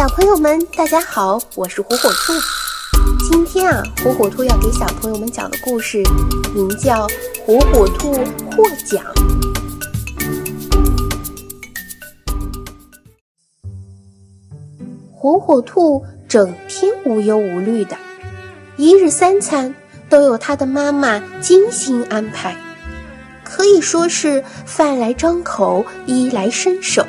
小朋友们，大家好，我是火火兔。今天啊，火火兔要给小朋友们讲的故事名叫《火火兔获奖》。火火兔整天无忧无虑的，一日三餐都有他的妈妈精心安排，可以说是饭来张口，衣来伸手，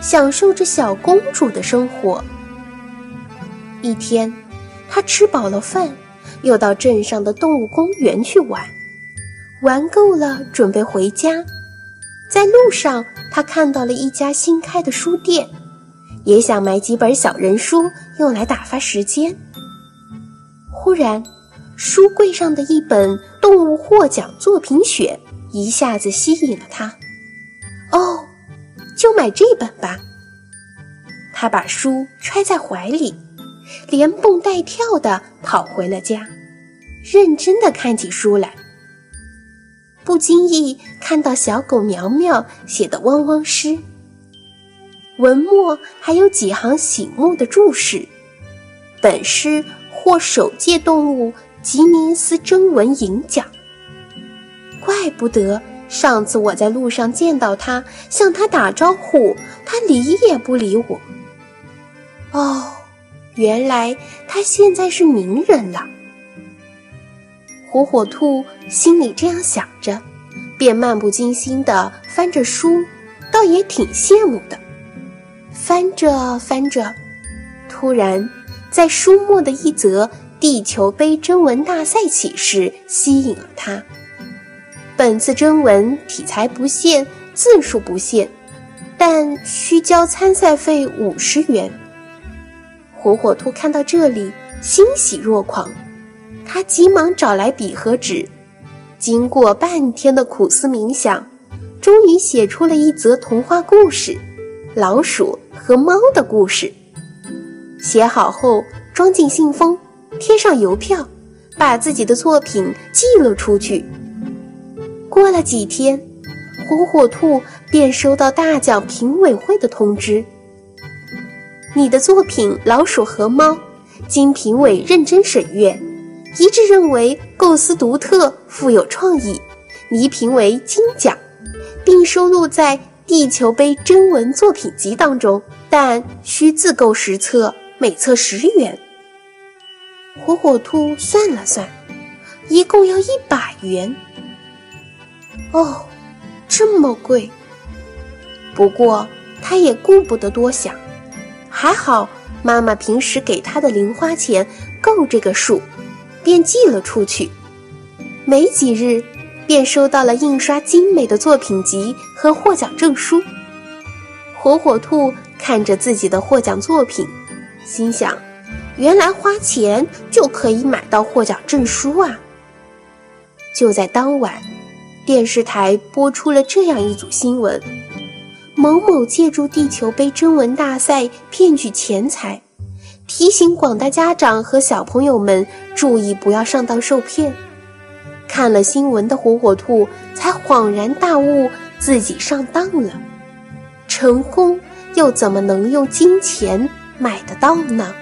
享受着小公主的生活。一天，他吃饱了饭，又到镇上的动物公园去玩。玩够了，准备回家。在路上，他看到了一家新开的书店，也想买几本小人书用来打发时间。忽然，书柜上的一本《动物获奖作品选》一下子吸引了他。哦，就买这本吧。他把书揣在怀里。连蹦带跳地跑回了家，认真地看起书来。不经意看到小狗苗苗写的汪汪诗，文末还有几行醒目的注释。本诗获首届动物吉尼斯征文银奖。怪不得上次我在路上见到他，向他打招呼，他理也不理我。哦。原来他现在是名人了。火火兔心里这样想着，便漫不经心地翻着书，倒也挺羡慕的。翻着翻着，突然在书末的一则地球杯征文大赛启事吸引了他。本次征文题材不限，字数不限，但需交参赛费五十元。火火兔看到这里，欣喜若狂。他急忙找来笔和纸，经过半天的苦思冥想，终于写出了一则童话故事《老鼠和猫的故事》。写好后，装进信封，贴上邮票，把自己的作品寄了出去。过了几天，火火兔便收到大奖评委会的通知。你的作品《老鼠和猫》经评委认真审阅，一致认为构思独特、富有创意，拟评为金奖，并收录在《地球杯征文作品集》当中，但需自购十册，每册十元。火火兔算了算，一共要一百元。哦，这么贵！不过他也顾不得多想。还好，妈妈平时给他的零花钱够这个数，便寄了出去。没几日，便收到了印刷精美的作品集和获奖证书。火火兔看着自己的获奖作品，心想：原来花钱就可以买到获奖证书啊！就在当晚，电视台播出了这样一组新闻。某某借助地球杯征文大赛骗取钱财，提醒广大家长和小朋友们注意不要上当受骗。看了新闻的火火兔才恍然大悟，自己上当了。成功又怎么能用金钱买得到呢？